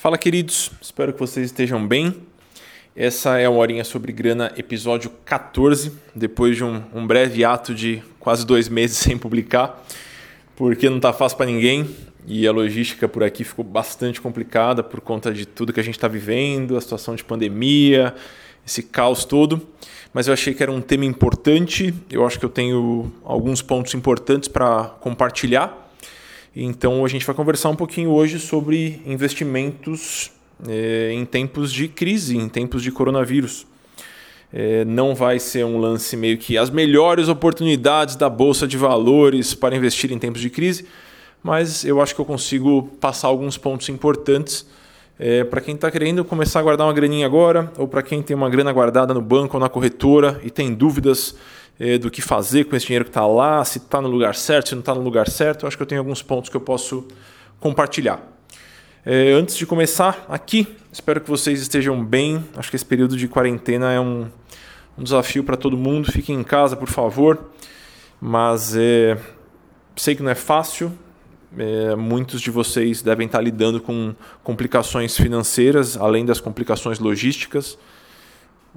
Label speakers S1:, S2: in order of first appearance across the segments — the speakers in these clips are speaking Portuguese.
S1: Fala, queridos. Espero que vocês estejam bem. Essa é a Horinha sobre Grana, episódio 14, depois de um, um breve ato de quase dois meses sem publicar, porque não está fácil para ninguém e a logística por aqui ficou bastante complicada por conta de tudo que a gente está vivendo, a situação de pandemia, esse caos todo. Mas eu achei que era um tema importante, eu acho que eu tenho alguns pontos importantes para compartilhar então a gente vai conversar um pouquinho hoje sobre investimentos é, em tempos de crise, em tempos de coronavírus. É, não vai ser um lance meio que as melhores oportunidades da bolsa de valores para investir em tempos de crise, mas eu acho que eu consigo passar alguns pontos importantes é, para quem está querendo começar a guardar uma graninha agora, ou para quem tem uma grana guardada no banco ou na corretora e tem dúvidas do que fazer com esse dinheiro que está lá, se está no lugar certo, se não está no lugar certo. Eu acho que eu tenho alguns pontos que eu posso compartilhar. É, antes de começar aqui, espero que vocês estejam bem. Acho que esse período de quarentena é um, um desafio para todo mundo. Fiquem em casa, por favor. Mas é, sei que não é fácil. É, muitos de vocês devem estar lidando com complicações financeiras, além das complicações logísticas.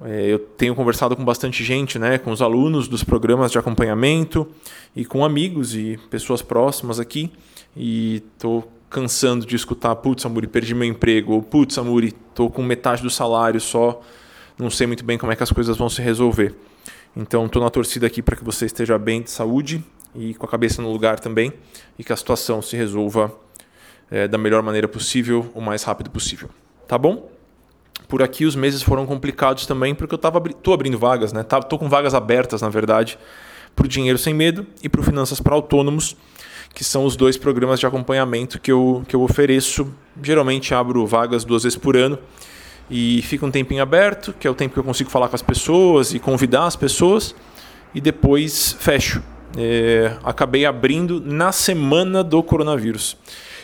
S1: É, eu tenho conversado com bastante gente, né, com os alunos dos programas de acompanhamento e com amigos e pessoas próximas aqui. E estou cansando de escutar: putz, Amuri, perdi meu emprego. Ou putz, Amuri, estou com metade do salário só, não sei muito bem como é que as coisas vão se resolver. Então, estou na torcida aqui para que você esteja bem de saúde e com a cabeça no lugar também e que a situação se resolva é, da melhor maneira possível, o mais rápido possível. Tá bom? Por aqui os meses foram complicados também, porque eu tava, tô abrindo vagas, né? Tô com vagas abertas, na verdade, para o Dinheiro Sem Medo e para o Finanças para Autônomos, que são os dois programas de acompanhamento que eu, que eu ofereço. Geralmente abro vagas duas vezes por ano e fica um tempinho aberto, que é o tempo que eu consigo falar com as pessoas e convidar as pessoas, e depois fecho. É, acabei abrindo na semana do coronavírus.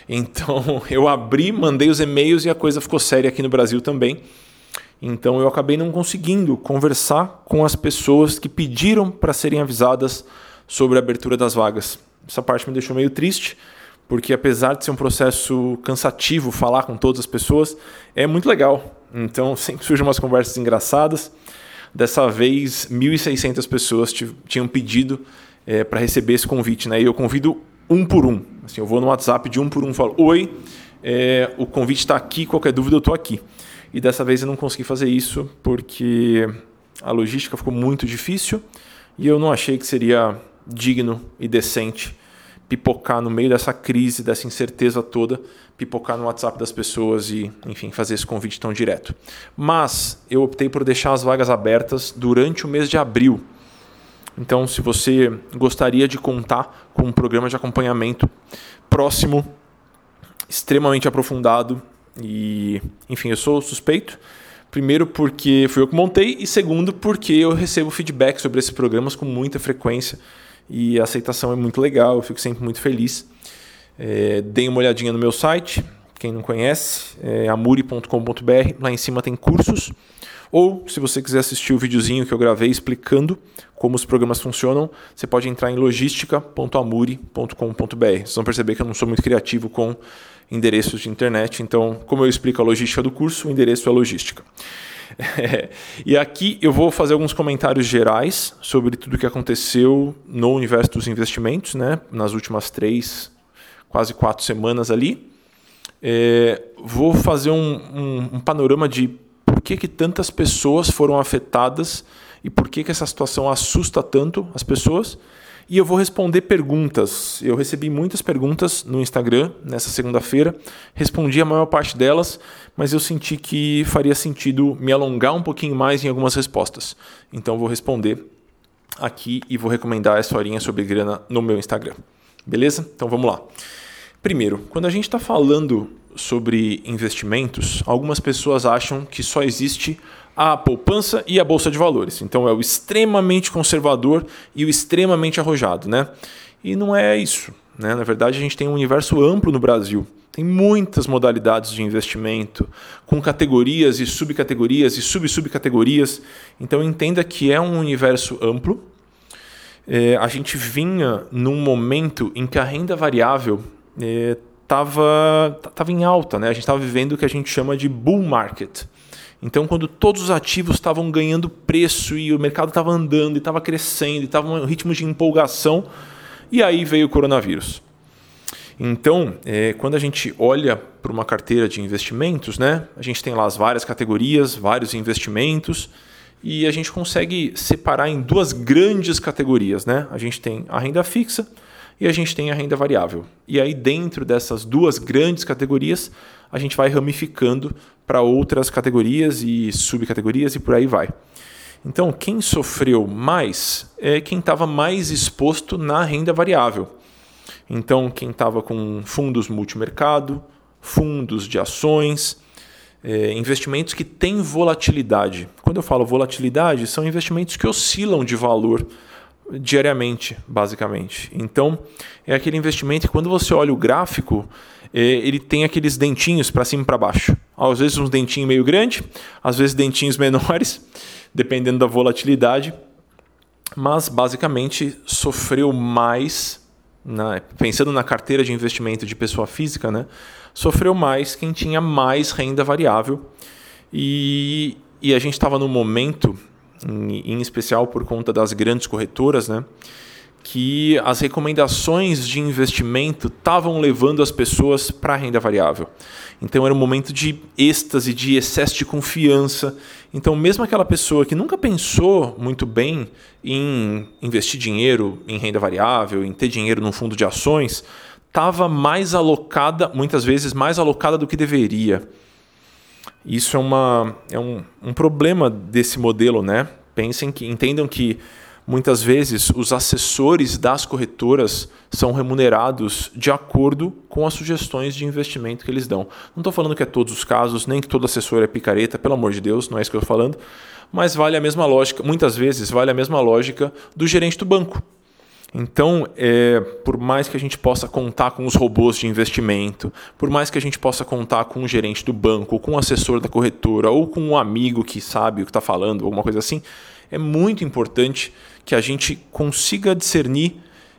S1: Então eu abri, mandei os e-mails e a coisa ficou séria aqui no Brasil também. Então eu acabei não conseguindo conversar com as pessoas que pediram para serem avisadas sobre a abertura das vagas. Essa parte me deixou meio triste, porque apesar de ser um processo cansativo falar com todas as pessoas, é muito legal. Então sempre surgem umas conversas engraçadas. Dessa vez, 1.600 pessoas tinham pedido é, para receber esse convite, né? E eu convido um por um. Assim, eu vou no WhatsApp de um por um falo: Oi, é, o convite está aqui, qualquer dúvida eu estou aqui. E dessa vez eu não consegui fazer isso porque a logística ficou muito difícil e eu não achei que seria digno e decente pipocar no meio dessa crise, dessa incerteza toda, pipocar no WhatsApp das pessoas e, enfim, fazer esse convite tão direto. Mas eu optei por deixar as vagas abertas durante o mês de abril então, se você gostaria de contar com um programa de acompanhamento próximo, extremamente aprofundado e, enfim, eu sou suspeito. Primeiro porque fui eu que montei e segundo porque eu recebo feedback sobre esses programas com muita frequência e a aceitação é muito legal, eu fico sempre muito feliz. É, deem uma olhadinha no meu site, quem não conhece, é amuri.com.br, lá em cima tem cursos. Ou, se você quiser assistir o videozinho que eu gravei explicando como os programas funcionam, você pode entrar em logistica.amuri.com.br. Vocês vão perceber que eu não sou muito criativo com endereços de internet, então, como eu explico a logística do curso, o endereço é logística. E aqui eu vou fazer alguns comentários gerais sobre tudo o que aconteceu no universo dos investimentos, né, nas últimas três, quase quatro semanas ali. É, vou fazer um, um, um panorama de por que, que tantas pessoas foram afetadas e por que, que essa situação assusta tanto as pessoas. E eu vou responder perguntas. Eu recebi muitas perguntas no Instagram nessa segunda-feira, respondi a maior parte delas, mas eu senti que faria sentido me alongar um pouquinho mais em algumas respostas. Então vou responder aqui e vou recomendar essa horinha sobre grana no meu Instagram. Beleza? Então vamos lá. Primeiro, quando a gente está falando sobre investimentos, algumas pessoas acham que só existe a poupança e a bolsa de valores. Então é o extremamente conservador e o extremamente arrojado, né? E não é isso. Né? Na verdade, a gente tem um universo amplo no Brasil. Tem muitas modalidades de investimento, com categorias e subcategorias e sub-subcategorias. Então entenda que é um universo amplo. É, a gente vinha num momento em que a renda variável estava tava em alta, né? A gente estava vivendo o que a gente chama de bull market. Então, quando todos os ativos estavam ganhando preço e o mercado estava andando e estava crescendo e estava um ritmo de empolgação, e aí veio o coronavírus. Então, é, quando a gente olha para uma carteira de investimentos, né, a gente tem lá as várias categorias, vários investimentos, e a gente consegue separar em duas grandes categorias. Né? A gente tem a renda fixa e a gente tem a renda variável. E aí, dentro dessas duas grandes categorias, a gente vai ramificando para outras categorias e subcategorias e por aí vai. Então, quem sofreu mais é quem estava mais exposto na renda variável. Então, quem estava com fundos multimercado, fundos de ações, é, investimentos que têm volatilidade. Quando eu falo volatilidade, são investimentos que oscilam de valor diariamente, basicamente. Então, é aquele investimento que quando você olha o gráfico, é, ele tem aqueles dentinhos para cima e para baixo. Às vezes uns dentinhos meio grande, às vezes dentinhos menores, dependendo da volatilidade. Mas basicamente sofreu mais, pensando na carteira de investimento de pessoa física, né? Sofreu mais quem tinha mais renda variável. E, e a gente estava num momento em, especial por conta das grandes corretoras, né? que as recomendações de investimento estavam levando as pessoas para a renda variável. Então era um momento de êxtase, de excesso de confiança. Então, mesmo aquela pessoa que nunca pensou muito bem em investir dinheiro em renda variável, em ter dinheiro num fundo de ações, estava mais alocada, muitas vezes mais alocada do que deveria. Isso é, uma, é um, um problema desse modelo, né? Pensem que entendam que muitas vezes os assessores das corretoras são remunerados de acordo com as sugestões de investimento que eles dão. Não estou falando que é todos os casos, nem que todo assessor é picareta, pelo amor de Deus, não é isso que eu estou falando, mas vale a mesma lógica, muitas vezes vale a mesma lógica do gerente do banco. Então, é, por mais que a gente possa contar com os robôs de investimento, por mais que a gente possa contar com o gerente do banco, ou com o assessor da corretora, ou com um amigo que sabe o que está falando, alguma coisa assim, é muito importante que a gente consiga discernir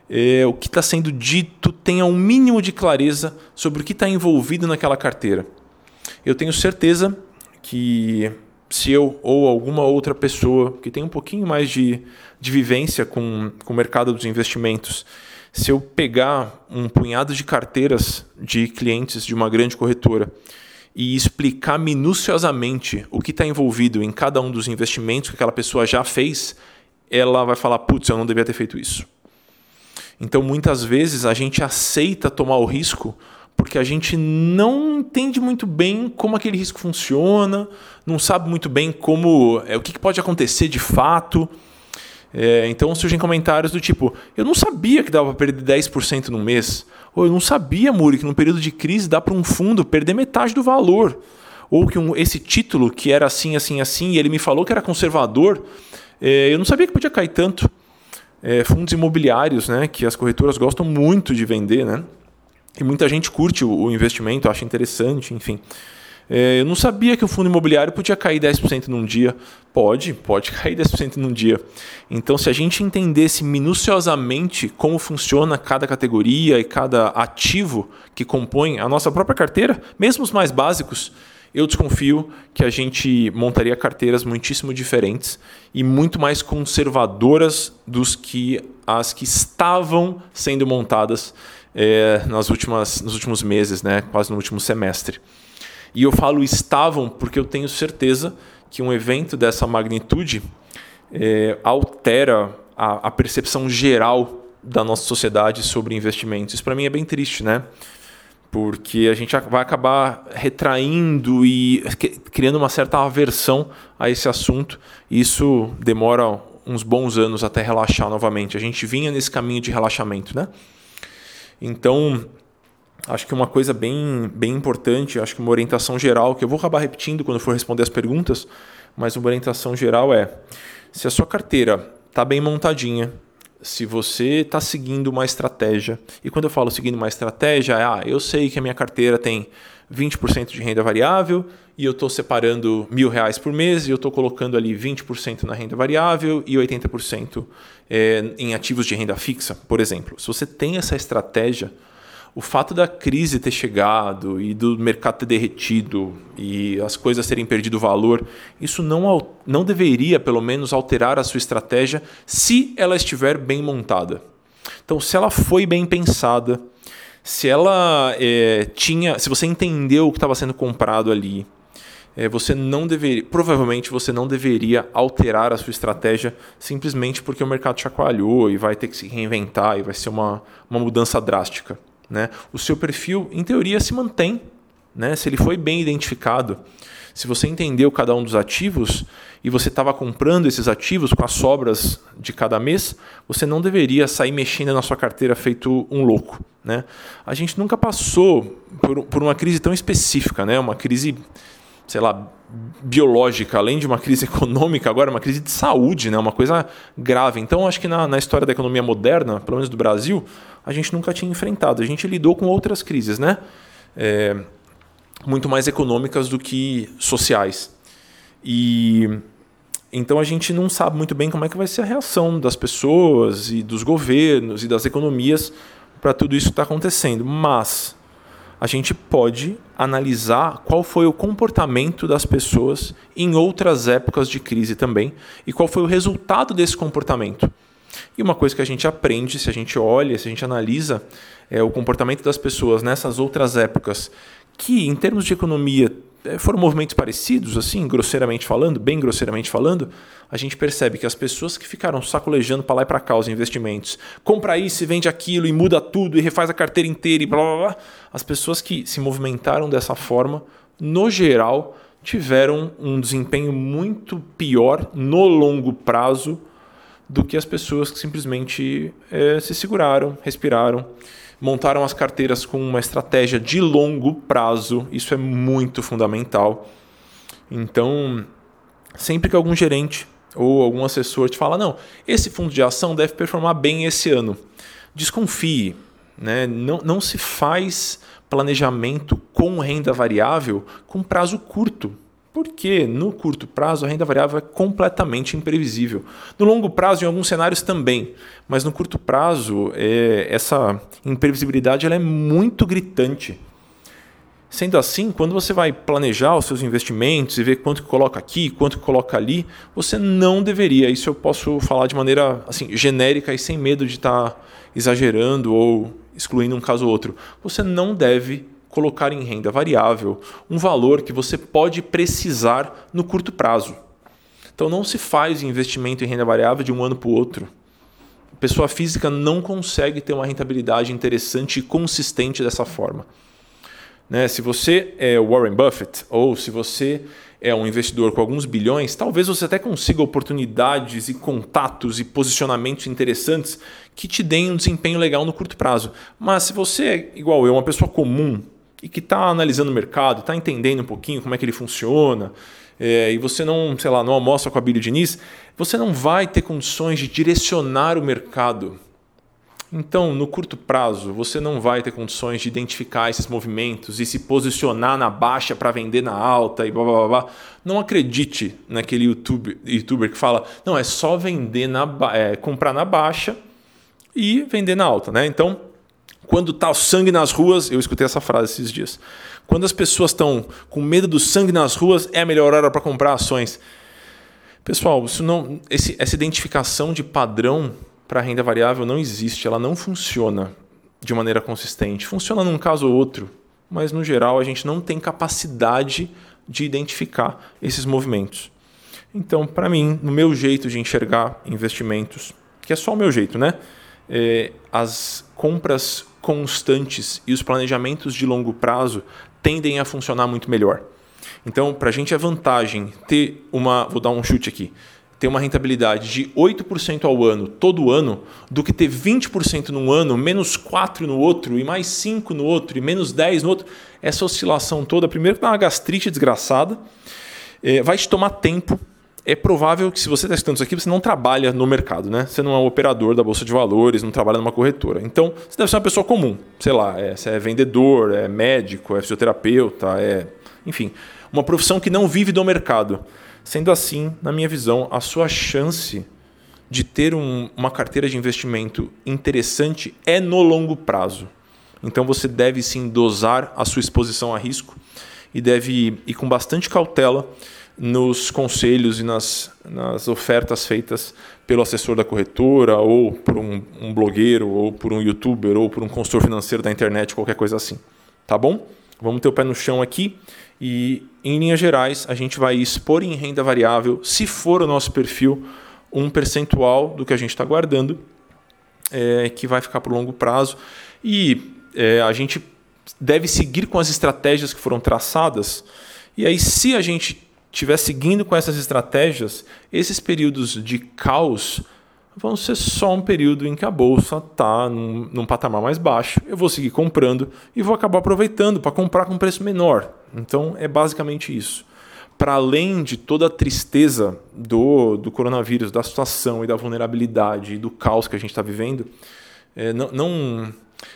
S1: é, o que está sendo dito, tenha um mínimo de clareza sobre o que está envolvido naquela carteira. Eu tenho certeza que se eu ou alguma outra pessoa que tem um pouquinho mais de, de vivência com, com o mercado dos investimentos, se eu pegar um punhado de carteiras de clientes de uma grande corretora e explicar minuciosamente o que está envolvido em cada um dos investimentos que aquela pessoa já fez, ela vai falar: putz, eu não devia ter feito isso. Então, muitas vezes, a gente aceita tomar o risco porque a gente não entende muito bem como aquele risco funciona, não sabe muito bem como é, o que pode acontecer de fato. É, então surgem comentários do tipo: eu não sabia que dava para perder 10% no mês. Ou eu não sabia, Muri, que num período de crise dá para um fundo perder metade do valor. Ou que um, esse título, que era assim, assim, assim, e ele me falou que era conservador, é, eu não sabia que podia cair tanto. É, fundos imobiliários, né, que as corretoras gostam muito de vender, né? E muita gente curte o investimento, acha interessante, enfim. É, eu não sabia que o fundo imobiliário podia cair 10% num dia. Pode, pode cair 10% num dia. Então, se a gente entendesse minuciosamente como funciona cada categoria e cada ativo que compõe a nossa própria carteira, mesmo os mais básicos, eu desconfio que a gente montaria carteiras muitíssimo diferentes e muito mais conservadoras dos que as que estavam sendo montadas é, nas últimas, nos últimos meses, né? quase no último semestre. E eu falo estavam porque eu tenho certeza que um evento dessa magnitude é, altera a, a, percepção geral da nossa sociedade sobre investimentos. Isso para mim é bem triste, né? Porque a gente vai acabar retraindo e criando uma certa aversão a esse assunto. Isso demora uns bons anos até relaxar novamente. A gente vinha nesse caminho de relaxamento, né? Então, acho que uma coisa bem, bem importante, acho que uma orientação geral, que eu vou acabar repetindo quando for responder as perguntas, mas uma orientação geral é: se a sua carteira está bem montadinha, se você está seguindo uma estratégia, e quando eu falo seguindo uma estratégia, é, ah, eu sei que a minha carteira tem 20% de renda variável e eu estou separando mil reais por mês e eu estou colocando ali 20% na renda variável e 80% é, em ativos de renda fixa, por exemplo. Se você tem essa estratégia, o fato da crise ter chegado e do mercado ter derretido e as coisas terem perdido valor, isso não, não deveria, pelo menos, alterar a sua estratégia se ela estiver bem montada. Então, se ela foi bem pensada, se ela é, tinha, se você entendeu o que estava sendo comprado ali, é, você não deveria, provavelmente você não deveria alterar a sua estratégia simplesmente porque o mercado chacoalhou e vai ter que se reinventar e vai ser uma, uma mudança drástica. Né? O seu perfil, em teoria, se mantém. Né? Se ele foi bem identificado, se você entendeu cada um dos ativos e você estava comprando esses ativos com as sobras de cada mês, você não deveria sair mexendo na sua carteira feito um louco. Né? A gente nunca passou por, por uma crise tão específica, né? uma crise sei lá, biológica, além de uma crise econômica, agora uma crise de saúde, né? uma coisa grave. Então, acho que na, na história da economia moderna, pelo menos do Brasil, a gente nunca tinha enfrentado. A gente lidou com outras crises, né? É, muito mais econômicas do que sociais. E então a gente não sabe muito bem como é que vai ser a reação das pessoas e dos governos e das economias para tudo isso que está acontecendo. Mas a gente pode analisar qual foi o comportamento das pessoas em outras épocas de crise também e qual foi o resultado desse comportamento. E uma coisa que a gente aprende, se a gente olha, se a gente analisa é, o comportamento das pessoas nessas outras épocas, que em termos de economia é, foram movimentos parecidos, assim, grosseiramente falando, bem grosseiramente falando, a gente percebe que as pessoas que ficaram sacolejando para lá e para cá os investimentos, compra isso e vende aquilo e muda tudo e refaz a carteira inteira e blá blá blá, as pessoas que se movimentaram dessa forma, no geral, tiveram um desempenho muito pior no longo prazo do que as pessoas que simplesmente é, se seguraram, respiraram montaram as carteiras com uma estratégia de longo prazo. Isso é muito fundamental. Então, sempre que algum gerente ou algum assessor te fala, não, esse fundo de ação deve performar bem esse ano, desconfie. Né? Não, não se faz planejamento com renda variável com prazo curto. Porque no curto prazo a renda variável é completamente imprevisível. No longo prazo, em alguns cenários também, mas no curto prazo é, essa imprevisibilidade ela é muito gritante. Sendo assim, quando você vai planejar os seus investimentos e ver quanto que coloca aqui, quanto que coloca ali, você não deveria. Isso eu posso falar de maneira assim genérica e sem medo de estar exagerando ou excluindo um caso ou outro. Você não deve colocar em renda variável um valor que você pode precisar no curto prazo. Então não se faz investimento em renda variável de um ano para o outro. A pessoa física não consegue ter uma rentabilidade interessante e consistente dessa forma. Né? Se você é Warren Buffett ou se você é um investidor com alguns bilhões, talvez você até consiga oportunidades e contatos e posicionamentos interessantes que te deem um desempenho legal no curto prazo. Mas se você é igual eu, uma pessoa comum, e que está analisando o mercado, está entendendo um pouquinho como é que ele funciona, é, e você não, sei lá, não almoça com a Billy Diniz, você não vai ter condições de direcionar o mercado. Então, no curto prazo, você não vai ter condições de identificar esses movimentos e se posicionar na baixa para vender na alta e blá blá blá. Não acredite naquele YouTube, youtuber que fala, não, é só vender na é, comprar na baixa e vender na alta. Né? Então, quando está o sangue nas ruas, eu escutei essa frase esses dias. Quando as pessoas estão com medo do sangue nas ruas, é a melhor hora para comprar ações. Pessoal, isso não, esse, essa identificação de padrão para renda variável não existe, ela não funciona de maneira consistente. Funciona num caso ou outro, mas no geral a gente não tem capacidade de identificar esses movimentos. Então, para mim, no meu jeito de enxergar investimentos, que é só o meu jeito, né? É, as compras constantes e os planejamentos de longo prazo tendem a funcionar muito melhor. Então, para a gente é vantagem ter uma, vou dar um chute aqui, ter uma rentabilidade de 8% ao ano, todo ano, do que ter 20% num ano, menos 4% no outro, e mais 5% no outro, e menos 10% no outro. Essa oscilação toda, primeiro, dá uma gastrite desgraçada, é, vai te tomar tempo é provável que se você está estudando isso aqui, você não trabalha no mercado, né? Você não é um operador da Bolsa de Valores, não trabalha numa corretora. Então, você deve ser uma pessoa comum. Sei lá, é, você é vendedor, é médico, é fisioterapeuta, é. Enfim, uma profissão que não vive do mercado. Sendo assim, na minha visão, a sua chance de ter um, uma carteira de investimento interessante é no longo prazo. Então você deve sim dosar a sua exposição a risco e deve ir com bastante cautela nos conselhos e nas, nas ofertas feitas pelo assessor da corretora, ou por um, um blogueiro, ou por um youtuber, ou por um consultor financeiro da internet, qualquer coisa assim. Tá bom? Vamos ter o pé no chão aqui e, em linhas gerais, a gente vai expor em renda variável, se for o nosso perfil, um percentual do que a gente está guardando, é, que vai ficar por longo prazo. E é, a gente deve seguir com as estratégias que foram traçadas. E aí, se a gente estiver seguindo com essas estratégias, esses períodos de caos vão ser só um período em que a bolsa está num, num, patamar mais baixo. Eu vou seguir comprando e vou acabar aproveitando para comprar com preço menor. Então é basicamente isso. Para além de toda a tristeza do, do coronavírus, da situação e da vulnerabilidade e do caos que a gente está vivendo, é, não, não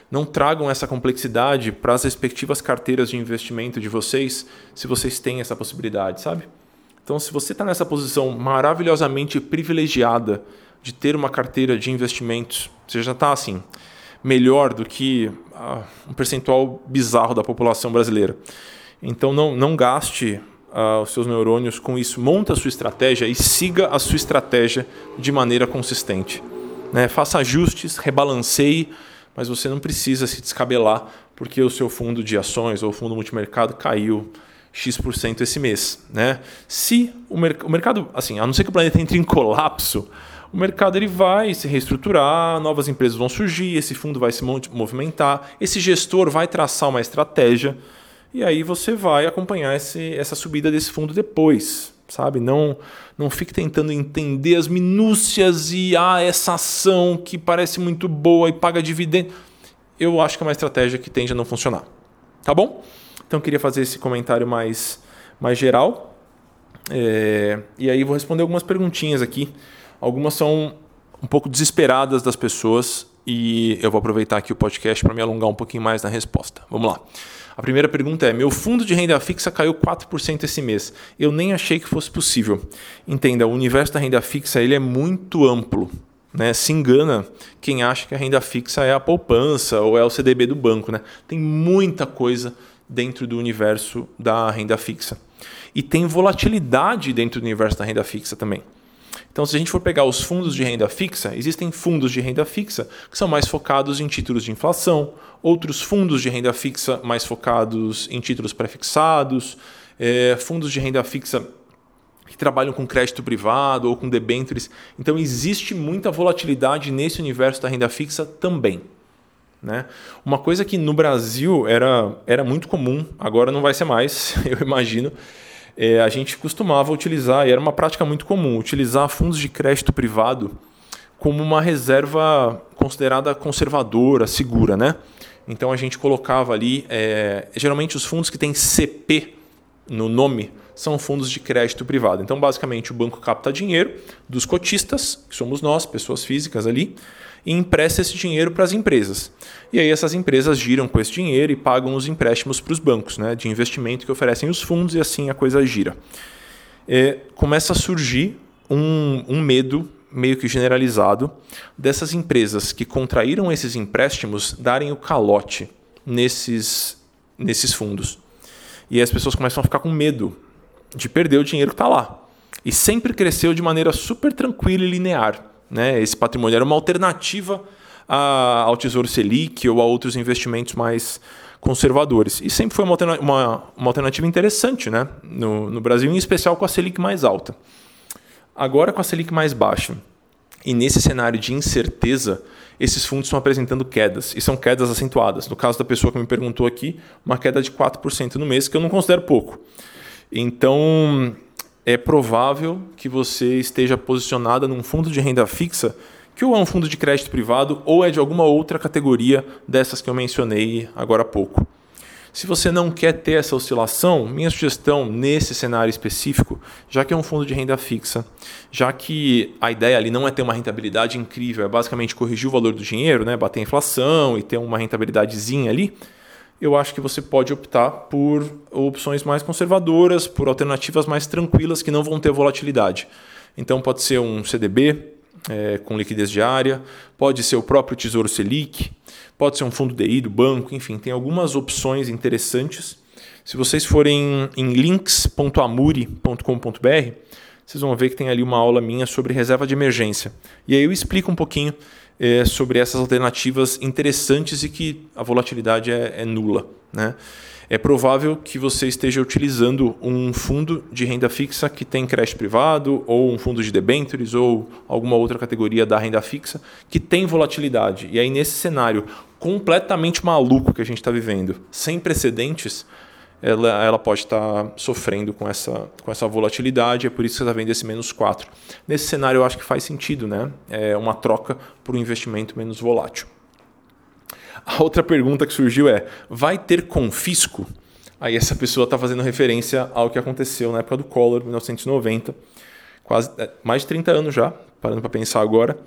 S1: não tragam essa complexidade para as respectivas carteiras de investimento de vocês, se vocês têm essa possibilidade, sabe? Então, se você está nessa posição maravilhosamente privilegiada de ter uma carteira de investimentos, você já está assim, melhor do que uh, um percentual bizarro da população brasileira. Então, não, não gaste uh, os seus neurônios com isso. Monta a sua estratégia e siga a sua estratégia de maneira consistente. Né? Faça ajustes, rebalanceie mas você não precisa se descabelar porque o seu fundo de ações ou fundo multimercado caiu X% esse mês. Né? Se o, o mercado, assim, a não ser que o planeta entre em colapso, o mercado ele vai se reestruturar, novas empresas vão surgir, esse fundo vai se movimentar, esse gestor vai traçar uma estratégia e aí você vai acompanhar esse, essa subida desse fundo depois sabe? Não não fique tentando entender as minúcias e ah, essa ação que parece muito boa e paga dividendo. Eu acho que é uma estratégia que tende a não funcionar. Tá bom? Então queria fazer esse comentário mais, mais geral. É, e aí vou responder algumas perguntinhas aqui. Algumas são um pouco desesperadas das pessoas e eu vou aproveitar aqui o podcast para me alongar um pouquinho mais na resposta. Vamos lá. A primeira pergunta é: meu fundo de renda fixa caiu 4% esse mês. Eu nem achei que fosse possível. Entenda, o universo da renda fixa ele é muito amplo. Né? Se engana quem acha que a renda fixa é a poupança ou é o CDB do banco. Né? Tem muita coisa dentro do universo da renda fixa. E tem volatilidade dentro do universo da renda fixa também. Então, se a gente for pegar os fundos de renda fixa, existem fundos de renda fixa que são mais focados em títulos de inflação, outros fundos de renda fixa mais focados em títulos prefixados, é, fundos de renda fixa que trabalham com crédito privado ou com debêntures. Então, existe muita volatilidade nesse universo da renda fixa também. Né? Uma coisa que no Brasil era, era muito comum, agora não vai ser mais, eu imagino, é, a gente costumava utilizar, e era uma prática muito comum, utilizar fundos de crédito privado como uma reserva considerada conservadora, segura, né? Então a gente colocava ali, é, geralmente os fundos que têm CP no nome são fundos de crédito privado. Então basicamente o banco capta dinheiro dos cotistas, que somos nós, pessoas físicas ali, e empresta esse dinheiro para as empresas. E aí essas empresas giram com esse dinheiro e pagam os empréstimos para os bancos né, de investimento que oferecem os fundos e assim a coisa gira. É, começa a surgir um, um medo meio que generalizado dessas empresas que contraíram esses empréstimos darem o calote nesses, nesses fundos. E as pessoas começam a ficar com medo de perder o dinheiro que está lá. E sempre cresceu de maneira super tranquila e linear. Né? Esse patrimônio era uma alternativa a, ao Tesouro Selic ou a outros investimentos mais conservadores. E sempre foi uma, uma, uma alternativa interessante né? no, no Brasil, em especial com a Selic mais alta. Agora, com a Selic mais baixa e nesse cenário de incerteza, esses fundos estão apresentando quedas, e são quedas acentuadas. No caso da pessoa que me perguntou aqui, uma queda de 4% no mês, que eu não considero pouco. Então, é provável que você esteja posicionada num fundo de renda fixa que ou é um fundo de crédito privado ou é de alguma outra categoria dessas que eu mencionei agora há pouco. Se você não quer ter essa oscilação, minha sugestão nesse cenário específico, já que é um fundo de renda fixa, já que a ideia ali não é ter uma rentabilidade incrível, é basicamente corrigir o valor do dinheiro, né, bater a inflação e ter uma rentabilidadezinha ali, eu acho que você pode optar por opções mais conservadoras, por alternativas mais tranquilas que não vão ter volatilidade. Então pode ser um CDB, é, com liquidez diária, pode ser o próprio Tesouro Selic, pode ser um fundo DI do banco, enfim, tem algumas opções interessantes. Se vocês forem em links.amuri.com.br, vocês vão ver que tem ali uma aula minha sobre reserva de emergência. E aí eu explico um pouquinho é, sobre essas alternativas interessantes e que a volatilidade é, é nula. Né? É provável que você esteja utilizando um fundo de renda fixa que tem crédito privado, ou um fundo de debentures, ou alguma outra categoria da renda fixa que tem volatilidade. E aí, nesse cenário completamente maluco que a gente está vivendo, sem precedentes, ela, ela pode estar sofrendo com essa, com essa volatilidade, é por isso que você está vendo esse menos 4. Nesse cenário, eu acho que faz sentido, né? É uma troca por um investimento menos volátil. A outra pergunta que surgiu é: vai ter confisco? Aí essa pessoa está fazendo referência ao que aconteceu na época do Collor, 1990, quase é, mais de 30 anos já, parando para pensar agora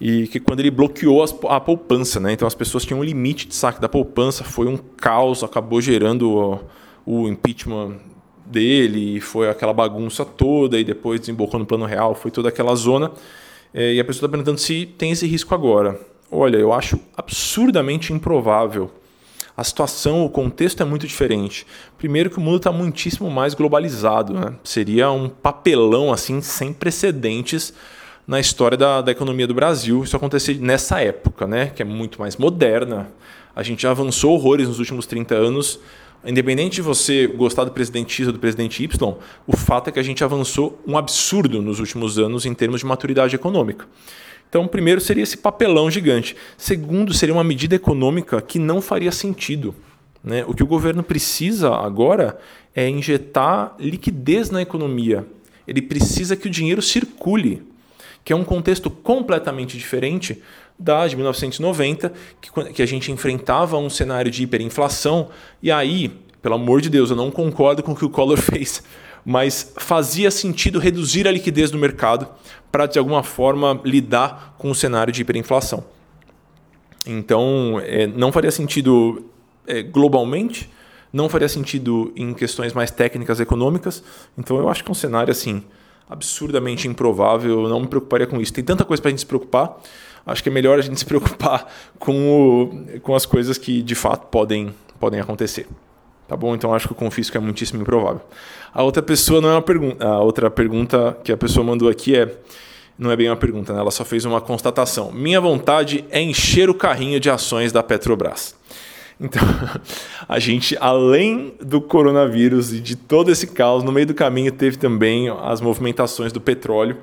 S1: e que quando ele bloqueou as, a poupança, né? Então as pessoas tinham um limite de saque da poupança, foi um caos, acabou gerando o impeachment dele, foi aquela bagunça toda, e depois desembocou no plano real, foi toda aquela zona. É, e a pessoa está perguntando se tem esse risco agora. Olha, eu acho absurdamente improvável. A situação, o contexto é muito diferente. Primeiro que o mundo está muitíssimo mais globalizado. Né? Seria um papelão assim sem precedentes na história da, da economia do Brasil isso acontecer nessa época, né? que é muito mais moderna. A gente já avançou horrores nos últimos 30 anos Independente de você gostar do presidente X ou do presidente Y, o fato é que a gente avançou um absurdo nos últimos anos em termos de maturidade econômica. Então, primeiro seria esse papelão gigante. Segundo, seria uma medida econômica que não faria sentido. Né? O que o governo precisa agora é injetar liquidez na economia. Ele precisa que o dinheiro circule, que é um contexto completamente diferente da de 1990, que, que a gente enfrentava um cenário de hiperinflação, e aí, pelo amor de Deus, eu não concordo com o que o Collor fez, mas fazia sentido reduzir a liquidez do mercado para, de alguma forma, lidar com o cenário de hiperinflação. Então, é, não faria sentido é, globalmente, não faria sentido em questões mais técnicas econômicas. Então, eu acho que é um cenário assim absurdamente improvável. Eu não me preocuparia com isso. Tem tanta coisa para a gente se preocupar acho que é melhor a gente se preocupar com, o, com as coisas que de fato podem, podem acontecer. Tá bom? Então acho que o confisco é muitíssimo improvável. A outra pessoa não é uma pergunta. A outra pergunta que a pessoa mandou aqui é. Não é bem uma pergunta, né? ela só fez uma constatação. Minha vontade é encher o carrinho de ações da Petrobras. Então, a gente, além do coronavírus e de todo esse caos, no meio do caminho teve também as movimentações do petróleo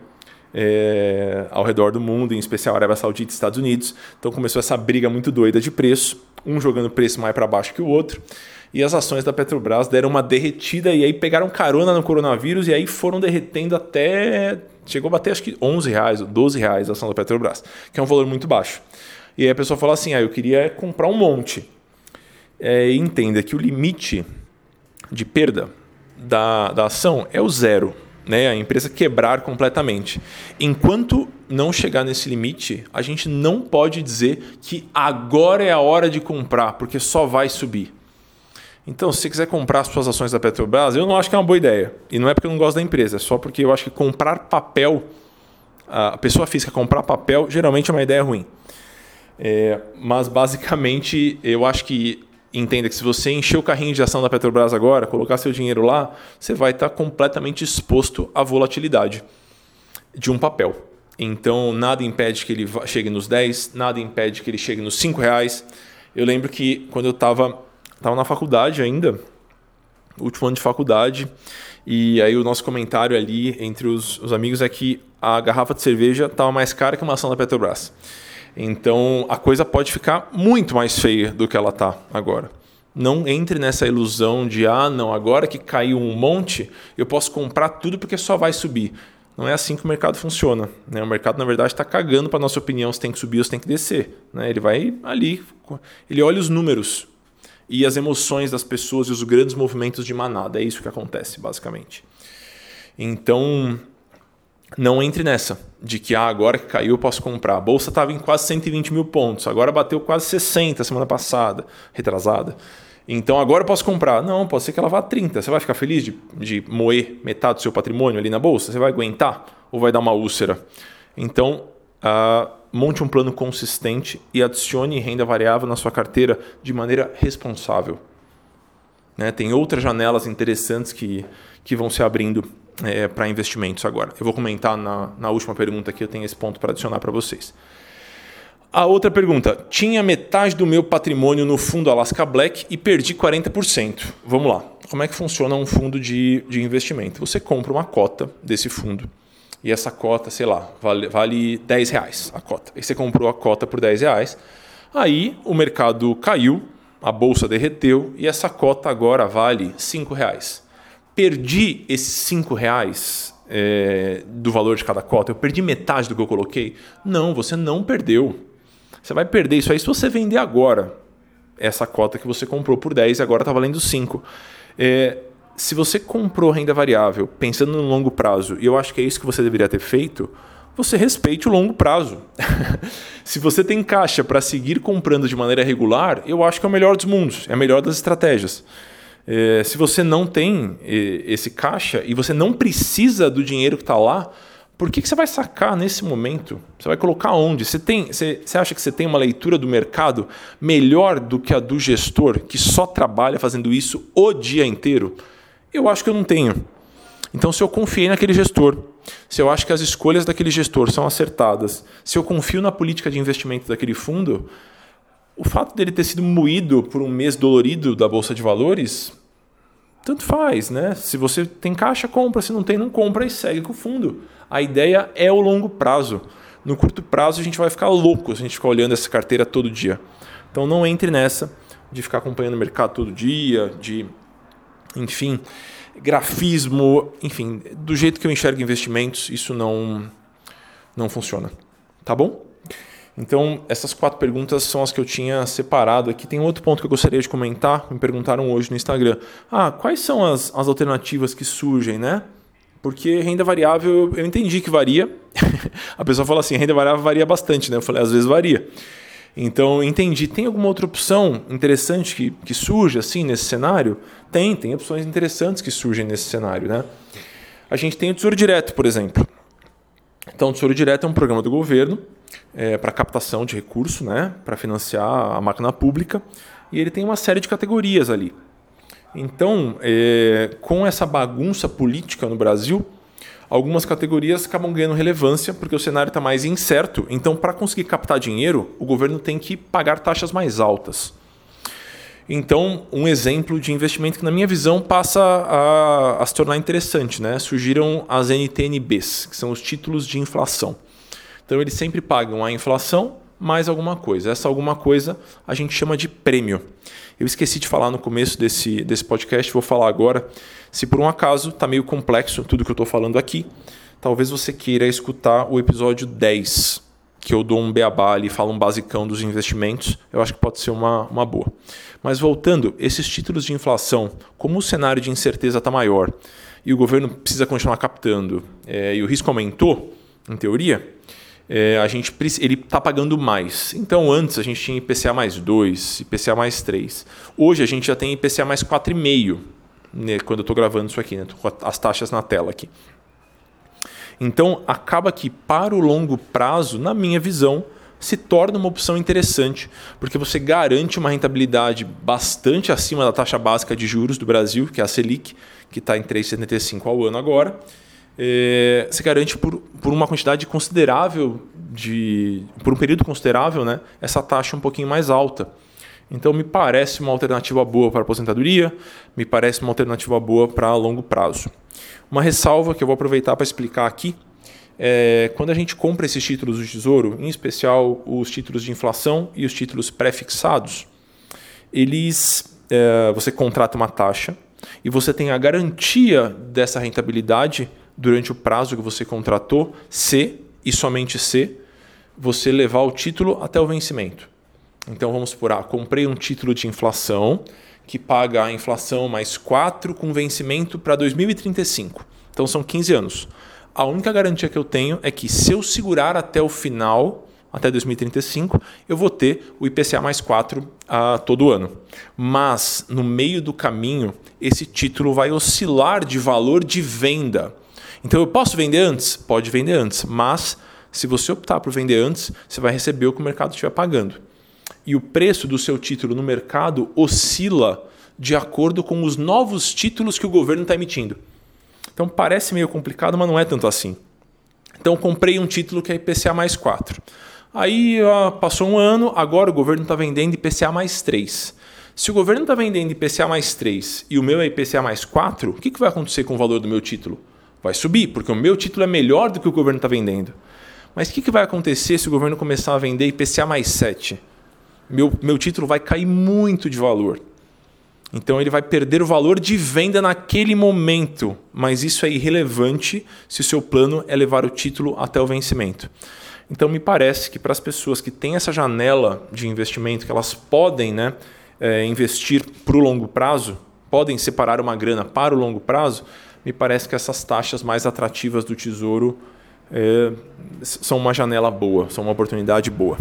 S1: é, ao redor do mundo, em especial Arábia Saudita e Estados Unidos. Então começou essa briga muito doida de preço, um jogando preço mais para baixo que o outro. E as ações da Petrobras deram uma derretida e aí pegaram carona no coronavírus e aí foram derretendo até. Chegou a bater acho que 11 reais, 12 reais a ação da Petrobras, que é um valor muito baixo. E aí a pessoa fala assim: ah, eu queria comprar um monte. É, entenda que o limite de perda da, da ação é o zero né, a empresa quebrar completamente. Enquanto não chegar nesse limite, a gente não pode dizer que agora é a hora de comprar, porque só vai subir. Então, se você quiser comprar as suas ações da Petrobras, eu não acho que é uma boa ideia. E não é porque eu não gosto da empresa, é só porque eu acho que comprar papel, a pessoa física comprar papel, geralmente é uma ideia ruim. É, mas basicamente, eu acho que entenda que se você encher o carrinho de ação da Petrobras agora, colocar seu dinheiro lá, você vai estar completamente exposto à volatilidade de um papel. Então, nada impede que ele chegue nos 10, nada impede que ele chegue nos 5 reais. Eu lembro que quando eu estava tava na faculdade ainda, último ano de faculdade, e aí o nosso comentário ali entre os, os amigos é que a garrafa de cerveja estava mais cara que uma ação da Petrobras. Então a coisa pode ficar muito mais feia do que ela está agora. Não entre nessa ilusão de ah, não, agora que caiu um monte, eu posso comprar tudo porque só vai subir. Não é assim que o mercado funciona. Né? O mercado, na verdade, está cagando para a nossa opinião se tem que subir ou se tem que descer. Né? Ele vai ali, ele olha os números e as emoções das pessoas e os grandes movimentos de manada. É isso que acontece, basicamente. Então, não entre nessa de que ah, agora que caiu eu posso comprar. A bolsa estava em quase 120 mil pontos, agora bateu quase 60 semana passada, retrasada. Então agora eu posso comprar. Não, pode ser que ela vá a 30. Você vai ficar feliz de, de moer metade do seu patrimônio ali na bolsa? Você vai aguentar ou vai dar uma úlcera? Então uh, monte um plano consistente e adicione renda variável na sua carteira de maneira responsável. Né? Tem outras janelas interessantes que, que vão se abrindo é, para investimentos agora. Eu vou comentar na, na última pergunta que eu tenho esse ponto para adicionar para vocês. A outra pergunta: tinha metade do meu patrimônio no fundo Alaska Black e perdi 40%. Vamos lá. Como é que funciona um fundo de, de investimento? Você compra uma cota desse fundo e essa cota, sei lá, vale, vale 10 reais a cota. E você comprou a cota por 10 reais. Aí o mercado caiu, a bolsa derreteu e essa cota agora vale 5 reais. Perdi esses 5 reais é, do valor de cada cota? Eu perdi metade do que eu coloquei? Não, você não perdeu. Você vai perder isso aí se você vender agora essa cota que você comprou por 10 e agora está valendo 5. É, se você comprou renda variável pensando no longo prazo, e eu acho que é isso que você deveria ter feito, você respeite o longo prazo. se você tem caixa para seguir comprando de maneira regular, eu acho que é o melhor dos mundos, é a melhor das estratégias. É, se você não tem esse caixa e você não precisa do dinheiro que está lá, por que, que você vai sacar nesse momento? Você vai colocar onde? Você, tem, você, você acha que você tem uma leitura do mercado melhor do que a do gestor que só trabalha fazendo isso o dia inteiro? Eu acho que eu não tenho. Então, se eu confiei naquele gestor, se eu acho que as escolhas daquele gestor são acertadas, se eu confio na política de investimento daquele fundo, o fato dele ter sido moído por um mês dolorido da bolsa de valores, tanto faz, né? Se você tem caixa, compra, se não tem, não compra e segue com o fundo. A ideia é o longo prazo. No curto prazo a gente vai ficar louco se a gente ficar olhando essa carteira todo dia. Então não entre nessa de ficar acompanhando o mercado todo dia, de enfim, grafismo, enfim, do jeito que eu enxergo investimentos, isso não não funciona. Tá bom? Então, essas quatro perguntas são as que eu tinha separado aqui. Tem outro ponto que eu gostaria de comentar, me perguntaram hoje no Instagram. Ah, quais são as, as alternativas que surgem, né? Porque renda variável, eu entendi que varia. a pessoa fala assim, renda variável varia bastante, né? Eu falei, às vezes varia. Então, entendi. Tem alguma outra opção interessante que, que surge assim nesse cenário? Tem, tem opções interessantes que surgem nesse cenário, né? A gente tem o Tesouro Direto, por exemplo. Então, o Tesouro Direto é um programa do governo é, para captação de recurso, né? Para financiar a máquina pública. E ele tem uma série de categorias ali. Então, é, com essa bagunça política no Brasil, algumas categorias acabam ganhando relevância porque o cenário está mais incerto. Então, para conseguir captar dinheiro, o governo tem que pagar taxas mais altas. Então, um exemplo de investimento que, na minha visão, passa a, a se tornar interessante. Né? Surgiram as NTNBs, que são os títulos de inflação. Então, eles sempre pagam a inflação mais alguma coisa. Essa alguma coisa a gente chama de prêmio. Eu esqueci de falar no começo desse, desse podcast, vou falar agora. Se por um acaso está meio complexo tudo que eu estou falando aqui, talvez você queira escutar o episódio 10, que eu dou um beabá ali, falo um basicão dos investimentos. Eu acho que pode ser uma, uma boa. Mas voltando, esses títulos de inflação, como o cenário de incerteza está maior e o governo precisa continuar captando é, e o risco aumentou, em teoria, é, a gente ele está pagando mais. Então antes a gente tinha IPCA mais 2, IPCA mais 3. Hoje a gente já tem IPCA mais 4,5, né, quando eu estou gravando isso aqui, né, com as taxas na tela aqui. Então acaba que para o longo prazo, na minha visão, se torna uma opção interessante, porque você garante uma rentabilidade bastante acima da taxa básica de juros do Brasil, que é a Selic, que está em 3,75 ao ano agora é, você garante por, por uma quantidade considerável de por um período considerável, né, essa taxa um pouquinho mais alta. Então me parece uma alternativa boa para aposentadoria, me parece uma alternativa boa para longo prazo. Uma ressalva que eu vou aproveitar para explicar aqui é quando a gente compra esses títulos do Tesouro, em especial os títulos de inflação e os títulos pré-fixados, eles é, você contrata uma taxa e você tem a garantia dessa rentabilidade durante o prazo que você contratou, se e somente se você levar o título até o vencimento. Então vamos supor, ah, comprei um título de inflação que paga a inflação mais 4 com vencimento para 2035. Então são 15 anos. A única garantia que eu tenho é que se eu segurar até o final, até 2035, eu vou ter o IPCA mais 4 a uh, todo ano. Mas no meio do caminho, esse título vai oscilar de valor de venda. Então eu posso vender antes? Pode vender antes, mas Se você optar por vender antes, você vai receber o que o mercado estiver pagando. E o preço do seu título no mercado oscila de acordo com os novos títulos que o governo está emitindo. Então parece meio complicado, mas não é tanto assim. Então comprei um título que é IPCA mais 4. Aí passou um ano, agora o governo está vendendo IPCA mais 3. Se o governo está vendendo IPCA mais 3 e o meu é IPCA mais 4, o que, que vai acontecer com o valor do meu título? Vai subir, porque o meu título é melhor do que o governo está vendendo. Mas o que, que vai acontecer se o governo começar a vender IPCA mais 7? Meu, meu título vai cair muito de valor. Então ele vai perder o valor de venda naquele momento, mas isso é irrelevante se o seu plano é levar o título até o vencimento. Então me parece que para as pessoas que têm essa janela de investimento, que elas podem né, é, investir para o longo prazo, podem separar uma grana para o longo prazo, me parece que essas taxas mais atrativas do tesouro é, são uma janela boa, são uma oportunidade boa.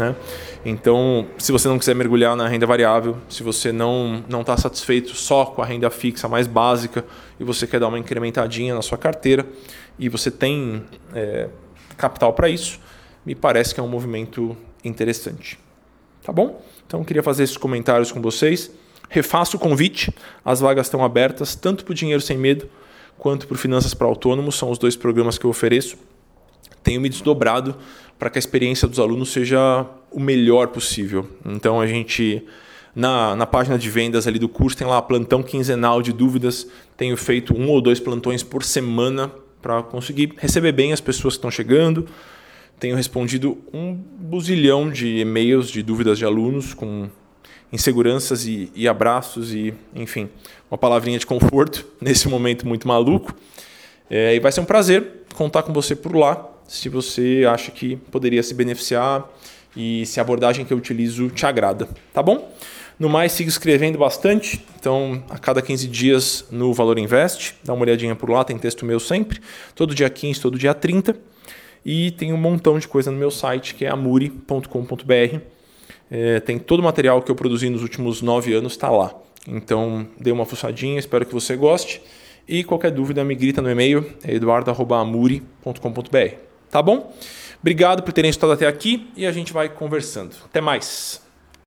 S1: Né? Então, se você não quiser mergulhar na renda variável, se você não não está satisfeito só com a renda fixa mais básica e você quer dar uma incrementadinha na sua carteira e você tem é, capital para isso, me parece que é um movimento interessante. Tá bom? Então, queria fazer esses comentários com vocês. Refaço o convite, as vagas estão abertas tanto para o Dinheiro Sem Medo quanto para Finanças para Autônomos, são os dois programas que eu ofereço. Tenho me desdobrado para que a experiência dos alunos seja o melhor possível. Então a gente na, na página de vendas ali do curso tem lá plantão quinzenal de dúvidas. Tenho feito um ou dois plantões por semana para conseguir receber bem as pessoas que estão chegando. Tenho respondido um buzilhão de e-mails de dúvidas de alunos com inseguranças e, e abraços e, enfim, uma palavrinha de conforto nesse momento muito maluco. É, e vai ser um prazer contar com você por lá se você acha que poderia se beneficiar e se a abordagem que eu utilizo te agrada, tá bom? No mais, siga escrevendo bastante. Então, a cada 15 dias no Valor Invest, dá uma olhadinha por lá, tem texto meu sempre, todo dia 15, todo dia 30. E tem um montão de coisa no meu site, que é amuri.com.br. É, tem todo o material que eu produzi nos últimos nove anos, está lá. Então, dê uma fuçadinha, espero que você goste. E qualquer dúvida, me grita no e-mail, é eduardo.amuri.com.br. Tá bom? Obrigado por terem estado até aqui e a gente vai conversando. Até mais!